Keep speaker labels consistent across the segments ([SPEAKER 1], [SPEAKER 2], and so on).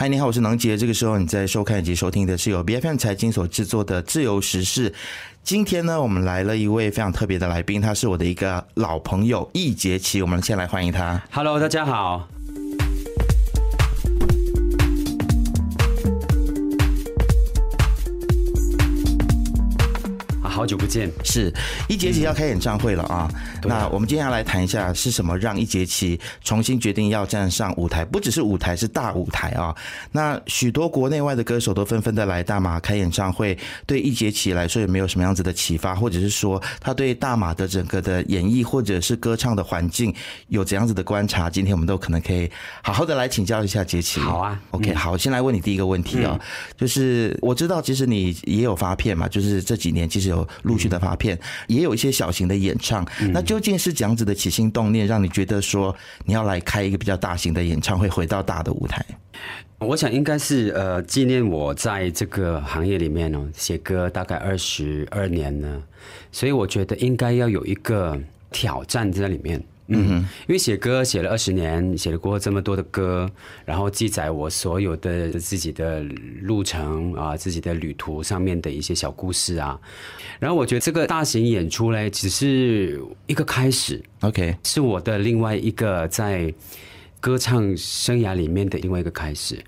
[SPEAKER 1] 嗨，你好，我是能杰。这个时候你在收看以及收听的是由 B F M 财经所制作的《自由时事》。今天呢，我们来了一位非常特别的来宾，他是我的一个老朋友易杰奇。我们先来欢迎他。
[SPEAKER 2] Hello，大家好。好久不见。
[SPEAKER 1] 是一节期要开演唱会了啊！那我们接下来谈一下是什么让一节期重新决定要站上舞台，不只是舞台，是大舞台啊！那许多国内外的歌手都纷纷的来大马开演唱会，对一节期来说有没有什么样子的启发，或者是说他对大马的整个的演绎或者是歌唱的环境有怎样子的观察？今天我们都可能可以好好的来请教一下杰奇。
[SPEAKER 2] 好啊
[SPEAKER 1] ，OK，好，先来问你第一个问题啊、就是我知道其实你也有发片嘛，就是这几年其实有陆续的发片，也有一些小型的演唱。那究竟是怎样子的起心动念，让你觉得说你要来开一个比较大型的演唱会，回到大的舞台？
[SPEAKER 2] 我想应该是呃纪念我在这个行业里面哦写歌大概二十二年呢，所以我觉得应该要有一个挑战在里面。嗯，因为写歌写了二十年，写了过这么多的歌，然后记载我所有的自己的路程啊，自己的旅途上面的一些小故事啊，然后我觉得这个大型演出嘞，只是一个开始
[SPEAKER 1] ，OK，
[SPEAKER 2] 是我的另外一个在歌唱生涯里面的另外一个开始。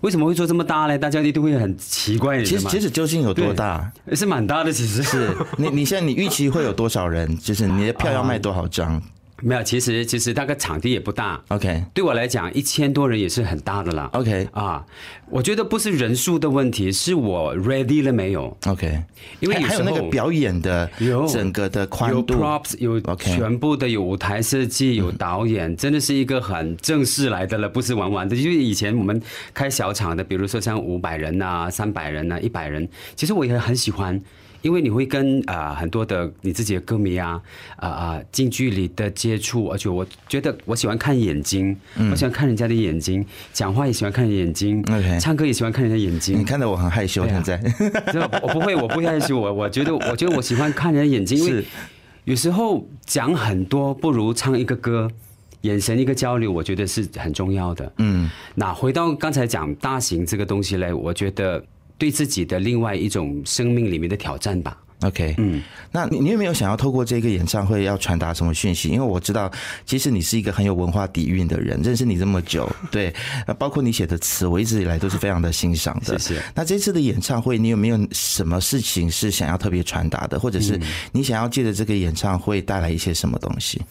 [SPEAKER 2] 为什么会做这么大呢？大家一定会很奇怪，
[SPEAKER 1] 其实其实究竟有多大？
[SPEAKER 2] 是蛮大的，其实
[SPEAKER 1] 是你你现在你预期会有多少人？就是你的票要卖多少张
[SPEAKER 2] 没有。其实其实大概场地也不大
[SPEAKER 1] ，？OK
[SPEAKER 2] 对我来讲，一千多人也是很大的啦。
[SPEAKER 1] OK
[SPEAKER 2] 啊，我觉得不是人数的问题，是我 ready 了没有
[SPEAKER 1] ？OK，
[SPEAKER 2] 因为有
[SPEAKER 1] 那个表演的
[SPEAKER 2] 有
[SPEAKER 1] 整个的宽
[SPEAKER 2] 有
[SPEAKER 1] 度
[SPEAKER 2] props，有
[SPEAKER 1] OK 嗯
[SPEAKER 2] 全部的有舞台设计，有导演，真的是一个很正式来的了，不是玩玩的。因为以前我们开小场的，比如说像五百人呐、三百人呐、一百人，其实我也很喜欢。因为你会跟啊、呃很多的你自己的歌迷啊啊啊近距离的接触，而且我觉得我喜欢看眼睛，我喜欢看人家的眼睛，讲话也喜欢看眼睛唱歌也喜欢看人家眼睛。
[SPEAKER 1] 你看得我很害羞，现在。
[SPEAKER 2] 这我不会，我不会害羞，我 我觉得，我觉得我喜欢看人家眼睛，因为有时候讲很多不如唱一个歌，眼神一个交流，我觉得是很重要的。嗯，那回到刚才讲大型这个东西嘞，我觉得对自己的另外一种生命里面的挑战吧。
[SPEAKER 1] OK，嗯，那你你有没有想要透过这个演唱会要传达什么讯息？因为我知道，其实你是一个很有文化底蕴的人，认识你这么久，对，呃包括你写的词，我一直以来都是非常的欣赏的。
[SPEAKER 2] 谢谢
[SPEAKER 1] 那这次的演唱会，你有没有什么事情是想要特别传达的，或者是你想要借着这个演唱会带来一些什么东西？
[SPEAKER 2] 嗯，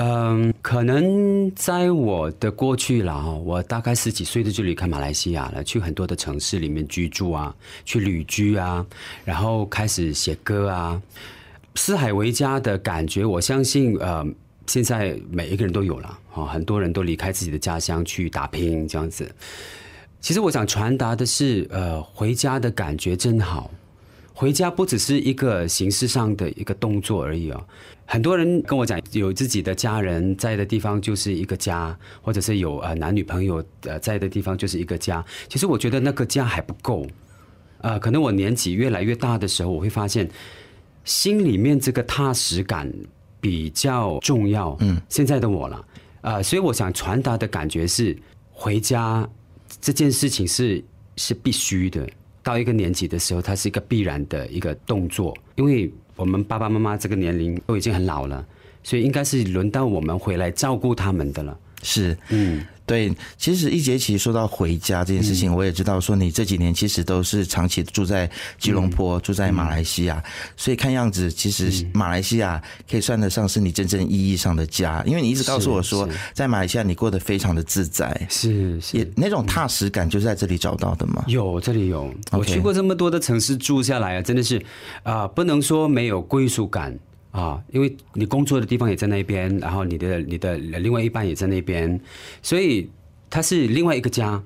[SPEAKER 2] 嗯可能在我的过去了哈，我大概十几岁的就离开马来西亚了，去很多的城市里面居住啊，去旅居啊，然后开始写歌啊，四海为家的感觉，我相信呃，现在每一个人都有了啊，很多人都离开自己的家乡去打拼这样子。其实我想传达的是，呃，回家的感觉真好。回家不只是一个形式上的一个动作而已哦。很多人跟我讲，有自己的家人在的地方就是一个家，或者是有呃男女朋友呃在的地方就是一个家。其实我觉得那个家还不够。呃，可能我年纪越来越大的时候，我会发现心里面这个踏实感比较重要。嗯，现在的我了，呃，所以我想传达的感觉是，回家这件事情是是必须的。到一个年纪的时候，它是一个必然的一个动作，因为我们爸爸妈妈这个年龄都已经很老了，所以应该是轮到我们回来照顾他们的了。
[SPEAKER 1] 是，嗯，对。其实一节期说到回家这件事情，我也知道说你这几年其实都是长期住在吉隆坡，住在马来西亚，所以看样子其实马来西亚可以算得上是你真正意义上的家，因为你一直告诉我说在马来西亚你过得非常的自在，
[SPEAKER 2] 是是。
[SPEAKER 1] 也。那种踏实感就是在这里找到的嘛。
[SPEAKER 2] 有，这里有。我去过这么多的城市住下来啊，真的是啊、不能说没有归属感啊，因为你工作的地方也在那边，然后你的你的另外一半也在那边，所以它是另外一个家。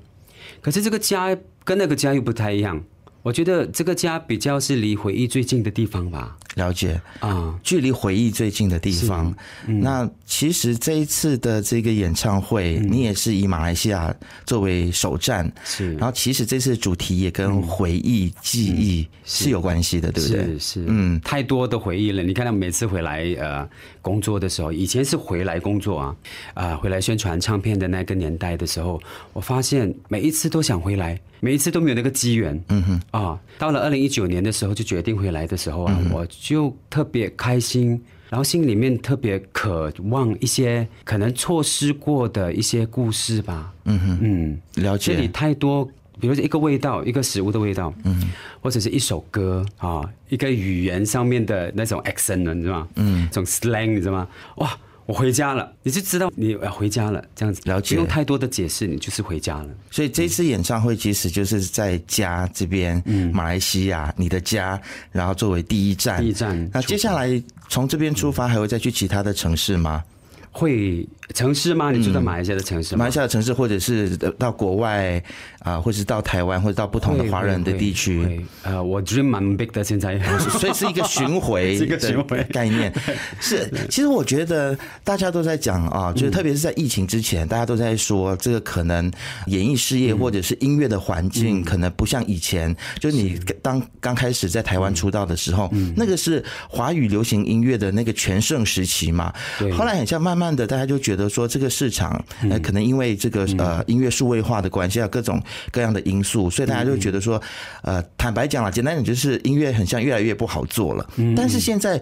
[SPEAKER 2] 可是这个家跟那个家又不太一样。我觉得这个家比较是离回忆最近的地方吧。
[SPEAKER 1] 了解啊，距离回忆最近的地方。那其实这一次的这个演唱会，你也是以马来西亚作为首站，
[SPEAKER 2] 是。
[SPEAKER 1] 然后其实这次主题也跟回忆、记忆是有关系的，对不对？
[SPEAKER 2] 是是，嗯，太多的回忆了。你看他每次回来呃工作的时候，以前是回来工作啊啊，回来宣传唱片的那个年代的时候，我发现每一次都想回来。每一次都没有那个机缘，嗯哼啊，到了二零一九年的时候就决定回来的时候啊，我就特别开心，然后心里面特别渴望一些可能错失过的一些故事吧，嗯哼
[SPEAKER 1] 嗯，了解。
[SPEAKER 2] 这里太多，比如说一个味道，一个食物的味道，嗯，或者是一首歌啊，一个语言上面的那种 accent，你知道吗？嗯，这种 slang，你知道吗？哇！我回家了，你就知道你要回家了，这样子
[SPEAKER 1] 了解，
[SPEAKER 2] 不用太多的解释，你就是回家了。
[SPEAKER 1] 所以这次演唱会其实就是在家这边，嗯，马来西亚你的家，然后作为第一站，
[SPEAKER 2] 第一站。
[SPEAKER 1] 那接下来从这边出发，还会再去其他的城市吗？
[SPEAKER 2] 会城市吗？你住在马来西亚的城市？
[SPEAKER 1] 马来西亚的城市，或者是到国外啊，或者是到台湾，或者到不同的华人的地区。
[SPEAKER 2] 呃，我 dream 蛮 big 的，现在，
[SPEAKER 1] 所以是一个巡回 一个巡回概念。是，其实我觉得大家都在讲啊，就是特别是在疫情之前，大家都在说这个可能演艺事业或者是音乐的环境，可能不像以前。就是你当刚开始在台湾出道的时候，那个是华语流行音乐的那个全盛时期嘛。后来很像慢慢。慢的，大家就觉得说这个市场，呃，可能因为这个呃音乐数位化的关系啊，各种各样的因素，所以大家就觉得说，呃，坦白讲了，简单点就是音乐很像越来越不好做了。但是现在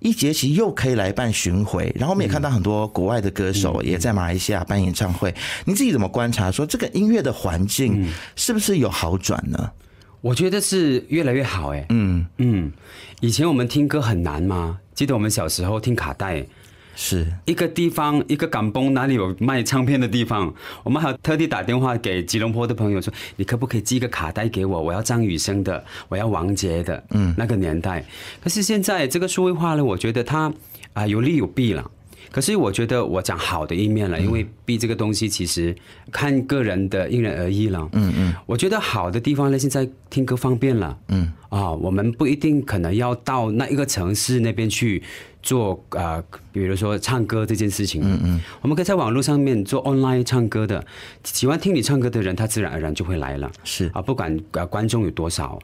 [SPEAKER 1] 一节期又可以来办巡回，然后我们也看到很多国外的歌手也在马来西亚办演唱会。你自己怎么观察说这个音乐的环境是不是有好转呢？
[SPEAKER 2] 我觉得是越来越好。哎，嗯嗯，以前我们听歌很难吗？记得我们小时候听卡带。
[SPEAKER 1] 是
[SPEAKER 2] 一个地方，一个港崩哪里有卖唱片的地方？我们还特地打电话给吉隆坡的朋友说：“你可不可以寄一个卡带给我？我要张雨生的，我要王杰的。”嗯，那个年代。可是现在这个数位化呢，我觉得它啊有利有弊了。可是我觉得我讲好的一面了，因为 B 这个东西其实看个人的因人而异了。嗯嗯，我觉得好的地方呢，现在听歌方便了。嗯啊，我们不一定可能要到那一个城市那边去做啊，比如说唱歌这件事情。嗯嗯，我们可以在网络上面做 online 唱歌的，喜欢听你唱歌的人，他自然而然就会来了。
[SPEAKER 1] 是
[SPEAKER 2] 啊，不管啊观众有多少。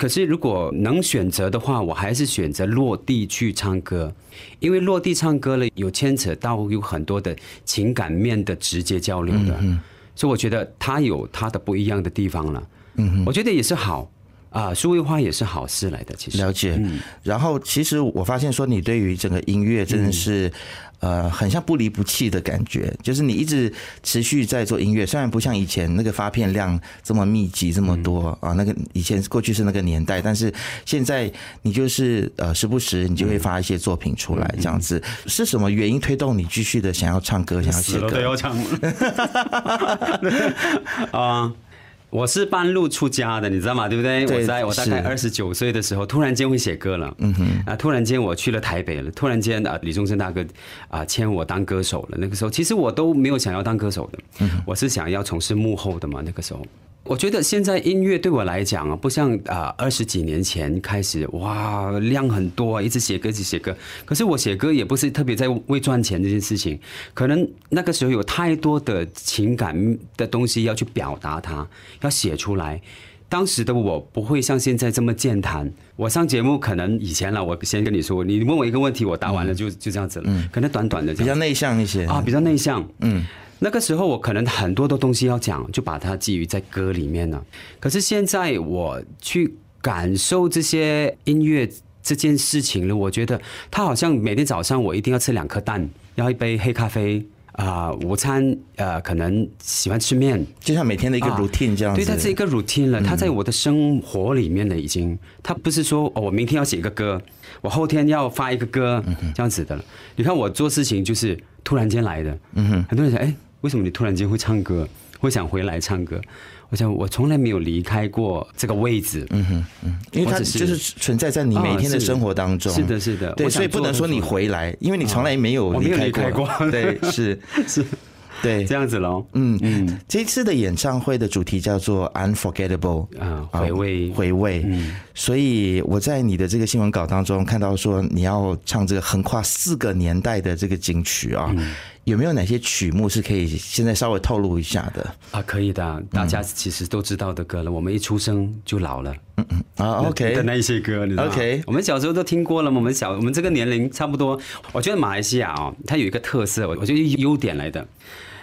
[SPEAKER 2] 可是，如果能选择的话，我还是选择落地去唱歌，因为落地唱歌了，有牵扯到有很多的情感面的直接交流的，嗯所以我觉得它有它的不一样的地方了。嗯，我觉得也是好啊，数位化也是好事来的。其实
[SPEAKER 1] 了解，然后其实我发现说，你对于整个音乐真的是。呃，很像不离不弃的感觉，就是你一直持续在做音乐，虽然不像以前那个发片量这么密集这么多啊，那个以前过去是那个年代，但是现在你就是呃时不时你就会发一些作品出来，这样子是什么原因推动你继续的想要唱歌，想要写歌？
[SPEAKER 2] 要唱 啊。我是半路出家的，你知道吗？对不对？我在我大概二十九岁的时候，突然间会写歌了。嗯哼。啊，突然间我去了台北了。突然间啊，李宗盛大哥啊签我当歌手了。那个时候，其实我都没有想要当歌手的。嗯。我是想要从事幕后的嘛。那个时候。我觉得现在音乐对我来讲啊，不像啊二十几年前开始哇量很多，一直写歌，一直写歌。可是我写歌也不是特别在为赚钱这件事情，可能那个时候有太多的情感的东西要去表达它，要写出来。当时的我不会像现在这么健谈。我上节目可能以前了，我先跟你说，你问我一个问题，我答完了就就这样子了。嗯，可能短短的，
[SPEAKER 1] 比较内向一些
[SPEAKER 2] 啊，比较内向。嗯。那个时候我可能很多的东西要讲，就把它寄于在歌里面了。可是现在我去感受这些音乐这件事情了，我觉得它好像每天早上我一定要吃两颗蛋，要一杯黑咖啡啊，午餐呃可能喜欢吃面，
[SPEAKER 1] 就像每天的一个 routine 这样。
[SPEAKER 2] 对，它是一个 routine 了，它在我的生活里面了已经。它不是说哦，我明天要写一个歌，我后天要发一个歌这样子的了。你看我做事情就是突然间来的，嗯哼，很多人想哎。为什么你突然间会唱歌，会想回来唱歌？我想我从来没有离开过这个位置。嗯哼，
[SPEAKER 1] 嗯，因为它就是存在在你每天的生活当中。
[SPEAKER 2] 是的，是的。
[SPEAKER 1] 对，所以不能说你回来，因为你从来没有离开过。
[SPEAKER 2] 对，
[SPEAKER 1] 是
[SPEAKER 2] 是。
[SPEAKER 1] 对
[SPEAKER 2] 这样子喽。
[SPEAKER 1] 嗯嗯，这次的演唱会的主题叫做 Unforgettable，
[SPEAKER 2] 啊，回味
[SPEAKER 1] 回味。嗯，所以我在你的这个新闻稿当中看到说你要唱这个横跨四个年代的这个金曲啊。有没有哪些曲目是可以现在稍微透露一下的
[SPEAKER 2] 啊？可以的，大家其实都知道的歌了。我们一出生就老了，
[SPEAKER 1] 嗯嗯啊，OK
[SPEAKER 2] 的那一些歌，你知道吗
[SPEAKER 1] ？OK，
[SPEAKER 2] 我们小时候都听过了。我们小我们这个年龄差不多。我觉得马来西亚哦，它有一个特色，我我觉得优点来的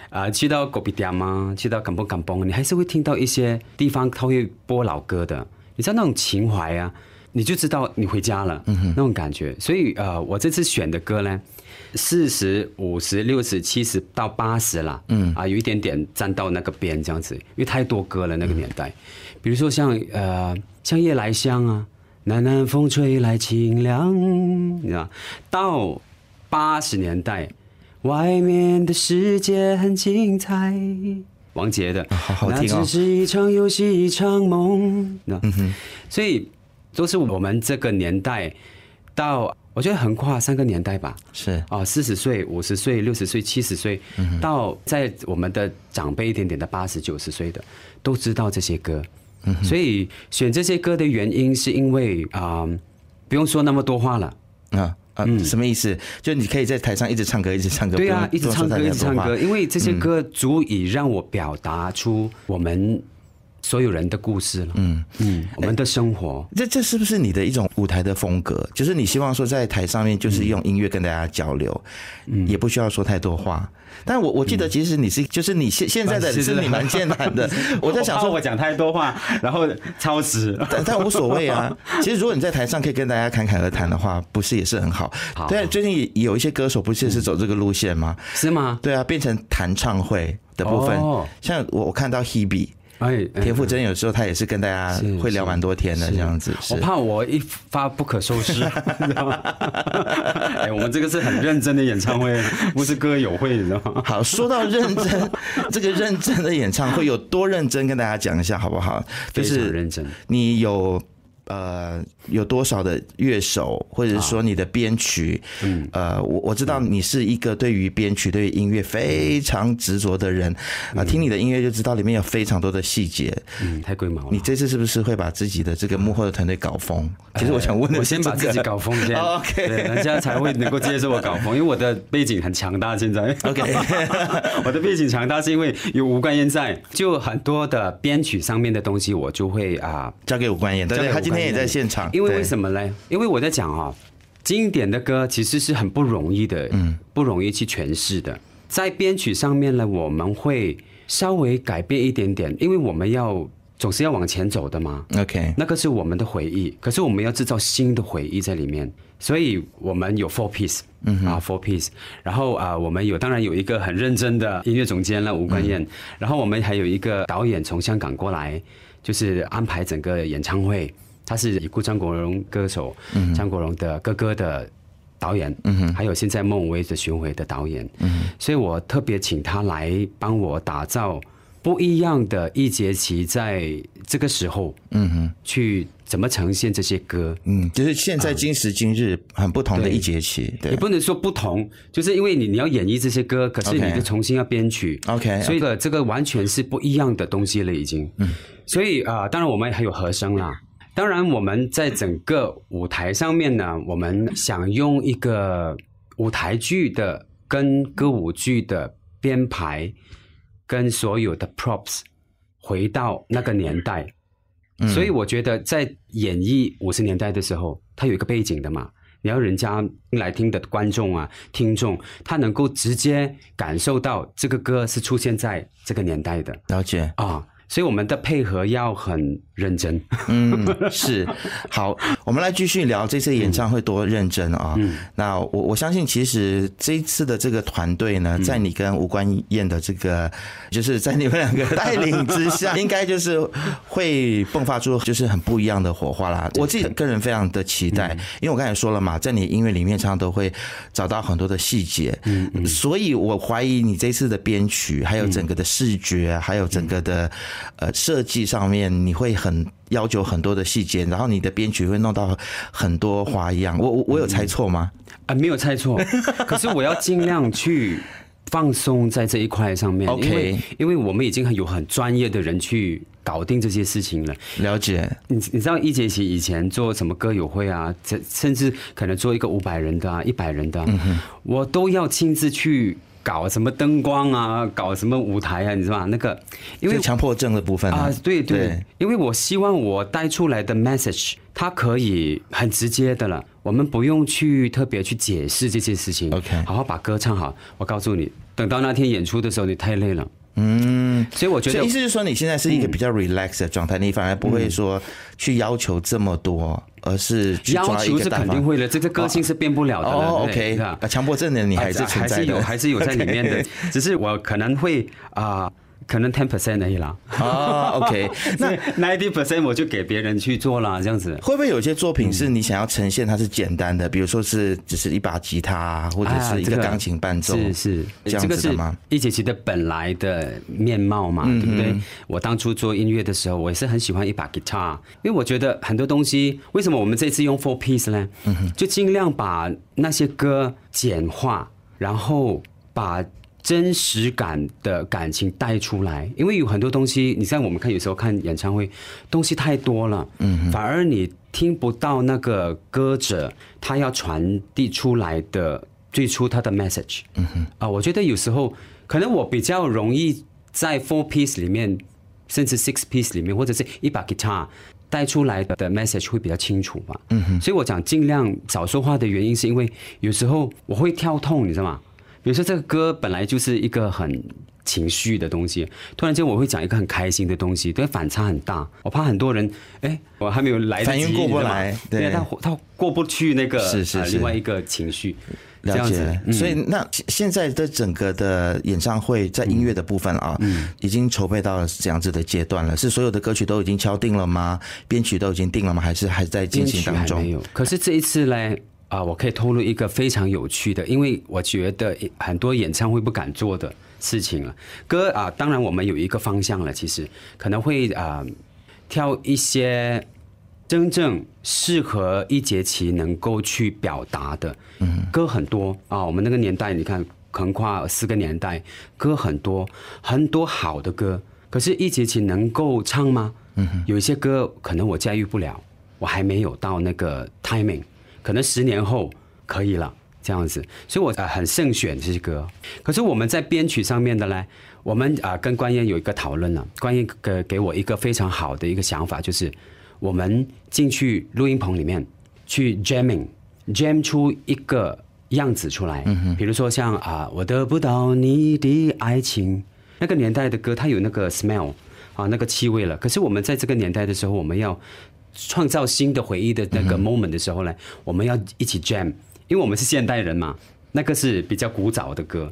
[SPEAKER 2] 啊。去到狗比嗲吗？去到港崩港崩，你还是会听到一些地方他会播老歌的。你知道那种情怀啊，你就知道你回家了，嗯那种感觉。所以呃，我这次选的歌呢。四十五十六十七十到八十啦，嗯。啊，有一点点站到那个边这样子，因为太多歌了那个年代，比如说像呃像夜来香啊，南南风吹来清凉，你知道，到八十年代，外面的世界很精彩，王杰的，
[SPEAKER 1] 好好听
[SPEAKER 2] 那只是一场游戏一场梦，那所以都是我们这个年代到。我觉得横跨三个年代吧，
[SPEAKER 1] 是
[SPEAKER 2] 啊，四十岁、五十岁、六十岁、七十岁，到在我们的长辈一点点的八十九十岁的，都知道这些歌。所以选这些歌的原因，是因为啊，不用说那么多话了
[SPEAKER 1] 啊啊，什么意思？就你可以在台上一直唱歌，一直唱歌，
[SPEAKER 2] 对啊，一直唱歌，一直唱歌，因为这些歌足以让我表达出我们。所有人的故事了，嗯嗯，我们的生活，
[SPEAKER 1] 这这是不是你的一种舞台的风格？就是你希望说在台上面就是用音乐跟大家交流，嗯，也不需要说太多话。但我我记得其实你是就是你现现在的 是你蛮艰难的。我在想说
[SPEAKER 2] 我讲太多话，然后超时，
[SPEAKER 1] 但但无所谓啊。其实如果你在台上可以跟大家侃侃而谈的话，不是也是很好？对，最近有一些歌手不是也是走这个路线吗？
[SPEAKER 2] 是吗？
[SPEAKER 1] 对啊，变成弹唱会的部分，像我我看到 Hebe。哎，田馥甄有时候他也是跟大家会聊蛮多天的这样子。
[SPEAKER 2] 我怕我一发不可收拾，知道吗？哎，我们这个是很认真的演唱会，不是歌友会，你知道吗？
[SPEAKER 1] 好，说到认真，这个认真的演唱会有多认真，跟大家讲一下好不好？
[SPEAKER 2] 就是认真，
[SPEAKER 1] 你有。呃，有多少的乐手，或者是说你的编曲？嗯，呃，我我知道你是一个对于编曲、对于音乐非常执着的人啊。听你的音乐就知道里面有非常多的细节。
[SPEAKER 2] 嗯，太贵毛了。
[SPEAKER 1] 你这次是不是会把自己的这个幕后的团队搞疯？其实我想问的，
[SPEAKER 2] 我先把自己搞疯先，
[SPEAKER 1] OK，
[SPEAKER 2] 人家才会能够接受我搞疯，因为我的背景很强大。现在
[SPEAKER 1] ，OK，
[SPEAKER 2] 我的背景强大是因为有吴冠燕在，就很多的编曲上面的东西我就会啊
[SPEAKER 1] 交给吴冠燕。对，他今天。也在现场，
[SPEAKER 2] 因为为什么呢？因为我在讲哦，经典的歌其实是很不容易的，嗯，不容易去诠释的。在编曲上面呢，我们会稍微改变一点点，因为我们要总是要往前走的嘛。
[SPEAKER 1] OK，
[SPEAKER 2] 那个是我们的回忆，可是我们要制造新的回忆在里面，所以我们有 four piece，嗯啊 four piece，然后啊，我们有当然有一个很认真的音乐总监了吴冠燕，然后我们还有一个导演从香港过来，就是安排整个演唱会。他是已故张国荣歌手，张国荣的哥哥的导演，嗯还有现在孟威的巡回的导演，嗯所以我特别请他来帮我打造不一样的一节期，在这个时候，嗯哼，去怎么呈现这些歌，
[SPEAKER 1] 嗯，就是现在今时今日很不同的一节期，
[SPEAKER 2] 也不能说不同，就是因为你你要演绎这些歌，可是你就重新要编曲
[SPEAKER 1] ，OK，
[SPEAKER 2] 所以的这个完全是不一样的东西了，已经，嗯，所以啊，当然我们还有和声啦。当然，我们在整个舞台上面呢，我们想用一个舞台剧的跟歌舞剧的编排，跟所有的 props 回到那个年代，所以我觉得在演绎五十年代的时候，它有一个背景的嘛，你要人家来听的观众啊、听众，他能够直接感受到这个歌是出现在这个年代的，
[SPEAKER 1] 了解。
[SPEAKER 2] 啊。所以我们的配合要很认真。
[SPEAKER 1] 嗯，是。好，我们来继续聊这次演唱会多认真啊。嗯。那我我相信，其实这一次的这个团队呢，在你跟吴冠燕的这个，就是在你们两个带领之下，应该就是会迸发出就是很不一样的火花啦。我自己个人非常的期待，因为我刚才说了嘛，在你音乐里面常常都会找到很多的细节。嗯嗯。所以我怀疑你这次的编曲，还有整个的视觉，还有整个的。呃，设计上面你会很要求很多的细节，然后你的编曲会弄到很多花样。我我我有猜错吗？
[SPEAKER 2] 啊，没有猜错。可是我要尽量去放松在这一块上面。
[SPEAKER 1] OK
[SPEAKER 2] 因为因为我们已经很有很专业的人去搞定这些事情了。
[SPEAKER 1] 了解，
[SPEAKER 2] 你你知道一节期以前做什么歌友会啊，甚甚至可能做一个五百人的啊、一百人的、啊，我都要亲自去搞什么灯光啊，搞什么舞台啊，你知道吗？那个因为
[SPEAKER 1] 是强迫症的部分
[SPEAKER 2] 啊，对对，
[SPEAKER 1] 对
[SPEAKER 2] 因为我希望我带出来的 message，它可以很直接的了，我们不用去特别去解释这些事情
[SPEAKER 1] OK
[SPEAKER 2] 好好把歌唱好。我告诉你，等到那天演出的时候，你太累了。嗯，所以我觉得
[SPEAKER 1] 意思是说，你现在是一个比较 relax 的状态，你反而不会说去要求这么多，而是去
[SPEAKER 2] 要求是
[SPEAKER 1] 个。
[SPEAKER 2] 肯定会的，这个个性是变不了的了。
[SPEAKER 1] 哦，OK，啊强迫症的你还是存在的，
[SPEAKER 2] 还是有，还是有在里面的 只是我可能会啊、可能 ten percent 而已啦。
[SPEAKER 1] 啊，OK，那
[SPEAKER 2] 那 ninety percent 我就给别人去做了，这样子。
[SPEAKER 1] 会不会有些作品是你想要呈现它是简单的，比如说是只是一把吉他啊，或者是一个钢琴伴奏，
[SPEAKER 2] 是是，
[SPEAKER 1] 这样子的吗？
[SPEAKER 2] 一节期的本来的面貌嘛，对不对？我当初做音乐的时候，我也是很喜欢一把吉他，因为我觉得很多东西，为什么我们这次用 four piece 呢？就尽量把那些歌简化，然后把。真实感的感情带出来，因为有很多东西，你像我们看有时候看演唱会，东西太多了，嗯，反而你听不到那个歌者他要传递出来的最初他的 message，嗯哼，啊，我觉得有时候可能我比较容易在 four piece 里面，甚至 six piece 里面，或者是一把 guitar 带出来的 message 会比较清楚吧，嗯哼，所以我讲尽量少说话的原因，是因为有时候我会跳痛，你知道吗？比如说这个歌本来就是一个很情绪的东西，突然间我会讲一个很开心的东西，对，反差很大。我怕很多人，哎，我还没有来得及
[SPEAKER 1] 反应过不来对
[SPEAKER 2] 对，他他过不去那个呃
[SPEAKER 1] 是是是
[SPEAKER 2] 另外一个情绪，这
[SPEAKER 1] 了解所以那现现在的整个的演唱会在音乐的部分啊，
[SPEAKER 2] 嗯
[SPEAKER 1] 已经筹备到这样子的阶段了。是所有的歌曲都已经敲定了吗？编曲都已经定了吗？还是还在进行当中？
[SPEAKER 2] 还没有。可是这一次呢，啊，我可以透露一个非常有趣的，因为我觉得很多演唱会不敢做的事情了。歌啊，当然我们有一个方向了，其实可能会啊挑一些真正适合一节期能够去表达的。嗯，歌很多啊，我们那个年代，你看横跨四个年代，歌很多，很多好的歌。可是，一节期能够唱吗？嗯，有一些歌可能我驾驭不了，我还没有到那个 timing，可能十年后可以了。这样子，所以我呃很慎选这些歌。可是我们在编曲上面的呢，我们啊、跟关燕有一个讨论了。关燕给给我一个非常好的一个想法，就是我们进去录音棚里面去 jamming，jam 出一个样子出来。嗯比如说像啊、我得不到你的爱情，那个年代的歌，它有那个 smell 啊，那个气味了。可是我们在这个年代的时候，我们要创造新的回忆的那个 moment 的时候呢，我们要一起 jam，因为我们是现代人嘛。那个是比较古早的歌，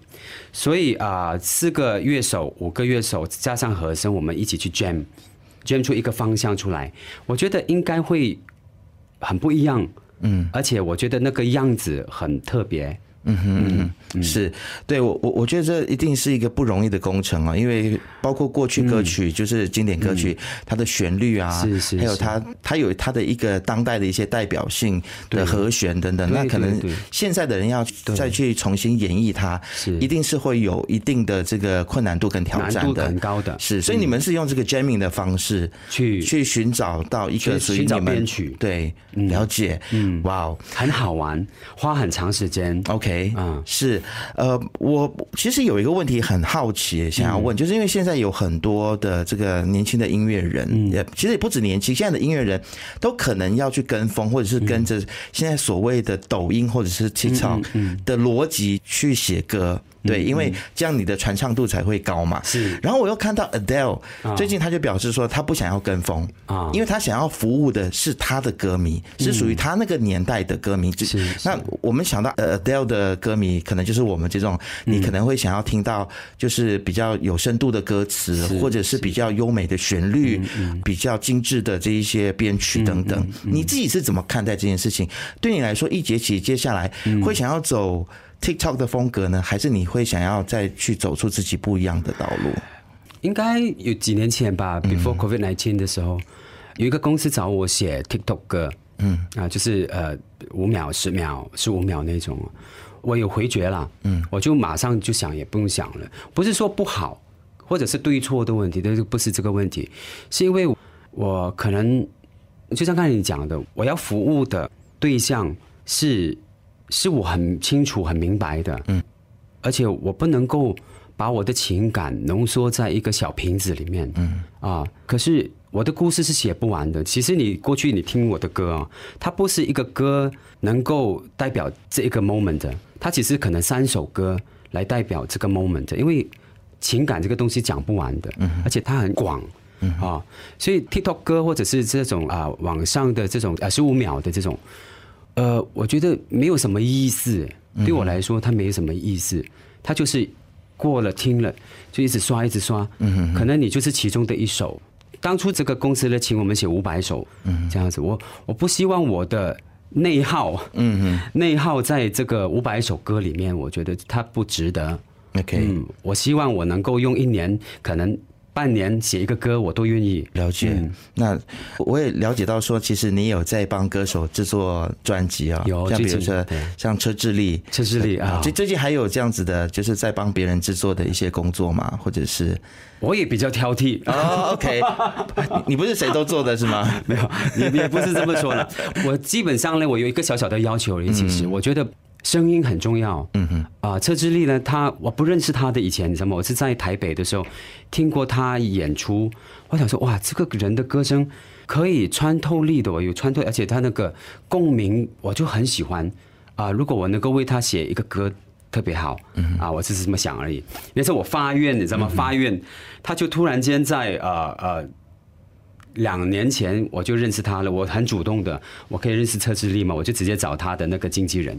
[SPEAKER 2] 所以啊、四个乐手、五个乐手加上和声，我们一起去 jam，jam 出一个方向出来。我觉得应该会很不一样，嗯，而且我觉得那个样子很特别，
[SPEAKER 1] 是对我我我觉得这一定是一个不容易的工程啊，因为包括过去歌曲，就是经典歌曲，它的旋律啊，
[SPEAKER 2] 是是是
[SPEAKER 1] 还有它它有它的一个当代的一些代表性的和弦等等，那可能现在的人要再去重新演绎它，
[SPEAKER 2] 是。
[SPEAKER 1] 一定是会有一定的这个困难度跟挑战的，
[SPEAKER 2] 很高的，
[SPEAKER 1] 是，所以你们是用这个 jamming 的方式
[SPEAKER 2] 去。
[SPEAKER 1] 去寻找到一个
[SPEAKER 2] 去寻找
[SPEAKER 1] 属于你们
[SPEAKER 2] 编曲。
[SPEAKER 1] 对，了解，嗯，哇哦。
[SPEAKER 2] 很好玩，花很长时间。
[SPEAKER 1] OK，
[SPEAKER 2] 嗯。
[SPEAKER 1] 是，呃，我其实有一个问题很好奇，想要问，就是因为现在有很多的这个年轻的音乐人，也其实也不止年轻，现在的音乐人都可能要去跟风，或者是跟着现在所谓的抖音或者是 TikTok 的逻辑去写歌。对，因为这样你的传唱度才会高嘛。
[SPEAKER 2] 是。
[SPEAKER 1] 然后我又看到 Adele 最近他就表示说，他不想要跟风
[SPEAKER 2] 啊。
[SPEAKER 1] 因为他想要服务的是他的歌迷，是属于他那个年代的歌迷。
[SPEAKER 2] 是是。
[SPEAKER 1] 那我们想到呃 Adele 的歌迷，可能就是我们这种，你可能会想要听到就是比较有深度的歌词，或者是比较优美的旋律，比较精致的这一些编曲等等。你自己是怎么看待这件事情？对你来说，一节起接下来会想要走 TikTok 的风格呢，还是你会想要再去走出自己不一样的道路？
[SPEAKER 2] 应该有几年前吧，before COVID nineteen 的时候，有一个公司找我写 TikTok 歌，嗯啊，就是呃五秒、十秒、十五秒那种。我有回绝了，嗯，我就马上就想也不用想了，不是说不好，或者是对错的问题，这不是这个问题，是因为我可能就像刚才你讲的，我要服务的对象是是我很清楚、很明白的，嗯，而且我不能够把我的情感浓缩在一个小瓶子里面，嗯。啊，可是我的故事是写不完的。其实你过去你听我的歌啊，它不是一个歌能够代表这一个 moment 的，它其实可能三首歌来代表这个 moment，因为情感这个东西讲不完的，而且它很广。啊，所以 TikTok 歌或者是这种啊网上的这种啊十五秒的这种，呃，我觉得没有什么意思。对我来说，它没有什么意思。它就是过了听了就一直刷一直刷。嗯可能你就是其中的一首。当初这个公司呢，请我们写五百首，嗯，这样子。我我不希望我的内耗，嗯嗯，内耗在这个五百首歌里面，我觉得它不值得。
[SPEAKER 1] OK，嗯，
[SPEAKER 2] 我希望我能够用一年可能。半年写一个歌，我都愿意
[SPEAKER 1] 了解。那我也了解到说，其实你有在帮歌手制作专辑啊，
[SPEAKER 2] 有，
[SPEAKER 1] 像比如说像车志力，
[SPEAKER 2] 车志力啊，
[SPEAKER 1] 最最近还有这样子的，就是在帮别人制作的一些工作嘛，或者是
[SPEAKER 2] 我也比较挑剔
[SPEAKER 1] 哦。OK，你不是谁都做的是吗？
[SPEAKER 2] 没有，也也不是这么说的。我基本上呢，我有一个小小的要求，其实我觉得。声音很重要，嗯哼，啊，车之力呢，他我不认识他的以前，你知道吗？我是在台北的时候听过他演出，我想说，哇，这个人的歌声可以穿透力的，有穿透，而且他那个共鸣，我就很喜欢啊。如果我能够为他写一个歌，特别好，嗯啊，我只是这么想而已。那时候我发愿，你知道吗？发愿，他就突然间在呃呃。两年前我就认识他了，我很主动的，我可以认识车志力嘛，我就直接找他的那个经纪人。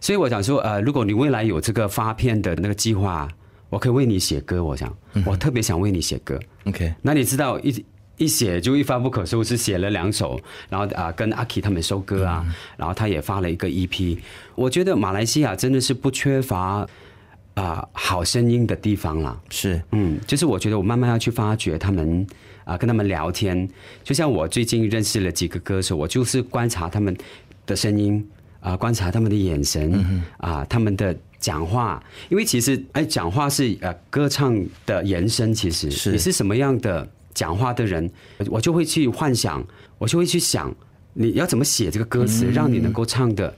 [SPEAKER 2] 所以我想说，呃，如果你未来有这个发片的那个计划，我可以为你写歌。我想，我特别想为你写歌。
[SPEAKER 1] OK，
[SPEAKER 2] 那你知道一一写就一发不可收拾，写了两首，然后啊跟阿 K 他们收歌啊，然后他也发了一个 EP。我觉得马来西亚真的是不缺乏啊好声音的地方啦。
[SPEAKER 1] 是，
[SPEAKER 2] 嗯，就是我觉得我慢慢要去发掘他们。啊，跟他们聊天，就像我最近认识了几个歌手，我就是观察他们的声音啊，观察他们的眼神啊，他们的讲话，因为其实哎，讲话是呃歌唱的延伸，其实你是什么样的讲话的人，我就会去幻想，我就会去想你要怎么写这个歌词，让你能够唱的。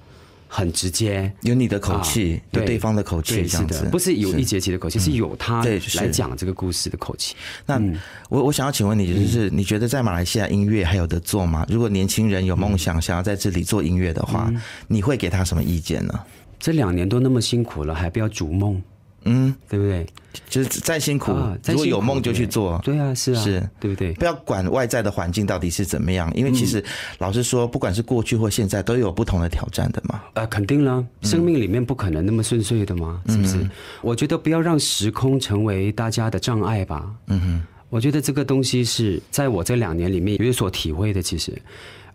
[SPEAKER 2] 很直接，
[SPEAKER 1] 有你的口气，有对方的口气，这样子，
[SPEAKER 2] 不是有一节气的口气，是有他来讲这个故事的口气。
[SPEAKER 1] 那我我想要请问你，就是你觉得在马来西亚音乐还有得做吗？如果年轻人有梦想，想要在这里做音乐的话，你会给他什么意见呢？
[SPEAKER 2] 这两年都那么辛苦了，还不要逐梦？嗯，对不对？
[SPEAKER 1] 就是再辛苦，如果有梦就去做。
[SPEAKER 2] 对啊，是啊，
[SPEAKER 1] 是，
[SPEAKER 2] 对不对？
[SPEAKER 1] 不要管外在的环境到底是怎么样，因为其实老实说，不管是过去或现在，都有不同的挑战的嘛。
[SPEAKER 2] 啊，肯定了，生命里面不可能那么顺遂的嘛，是不是？我觉得不要让时空成为大家的障碍吧。嗯哼，我觉得这个东西是在我这两年里面有所体会的。其实，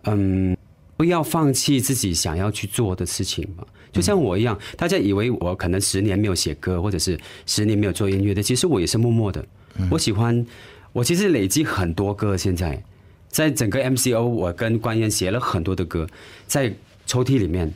[SPEAKER 2] 嗯，不要放弃自己想要去做的事情嘛。就像我一样，大家以为我可能十年没有写歌，或者是十年没有做音乐的，其实我也是默默的。我喜欢，我其实累积很多歌。现在，在整个 MCO，我跟关燕写了很多的歌，在抽屉里面。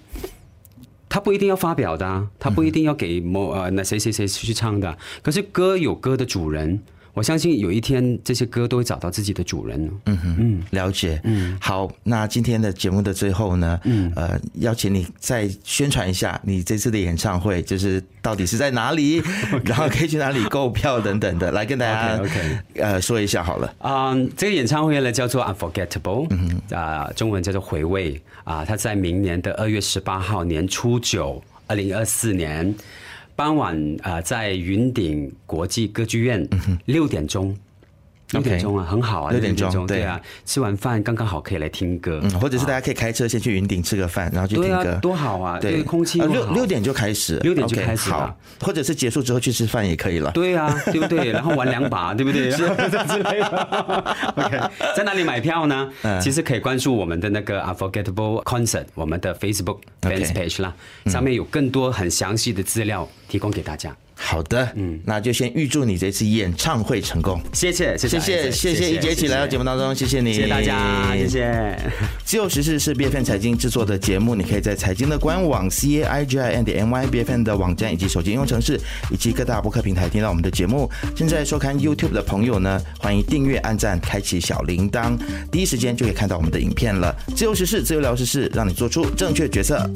[SPEAKER 2] 他不一定要发表的，他不一定要给某呃那谁谁谁去唱的。可是歌有歌的主人。我相信有一天这些歌都会找到自己的主人。
[SPEAKER 1] 嗯哼，嗯，了解。嗯，好，那今天的节目的最后呢，嗯，呃，邀请你再宣传一下你这次的演唱会，就是到底是在哪里，然后可以去哪里购票等等的，来跟大家
[SPEAKER 2] OK，
[SPEAKER 1] 呃，说一下好了。
[SPEAKER 2] 啊，这个演唱会呢叫做 Unforgettable，嗯啊，中文叫做回味啊，它在明年的二月十八号年初九，二零二四年。傍晚啊，在云顶国际歌剧院，六点钟。六点钟啊，很好啊，
[SPEAKER 1] 六点钟
[SPEAKER 2] 对啊，吃完饭刚刚好可以来听歌，
[SPEAKER 1] 或者是大家可以开车先去云顶吃个饭，然后去听歌，
[SPEAKER 2] 多好啊！对，空气
[SPEAKER 1] 六六点就开始，
[SPEAKER 2] 六点就开始
[SPEAKER 1] 好，或者是结束之后去吃饭也可以了。
[SPEAKER 2] 对啊，对不对？然后玩两把，对不对？之类的。OK，在哪里买票呢？其实可以关注我们的那个 Unforgettable Concert，我们的 Facebook fans page 啦，上面有更多很详细的资料提供给大家。
[SPEAKER 1] 好的，嗯，那就先预祝你这次演唱会成功。
[SPEAKER 2] 谢谢，谢谢，
[SPEAKER 1] 谢谢，谢谢一杰起来到节目当中，谢谢你，
[SPEAKER 2] 谢谢大家，谢谢。
[SPEAKER 1] 自由时事是 B F N 财经制作的节目，你可以在财经的官网 C A I G I n d M Y B F N 的网站以及手机应用程式以及各大播客平台听到我们的节目。正在收看 YouTube 的朋友呢，欢迎订阅、按赞、开启小铃铛，第一时间就可以看到我们的影片了。自由时事，自由聊时事，让你做出正确决策。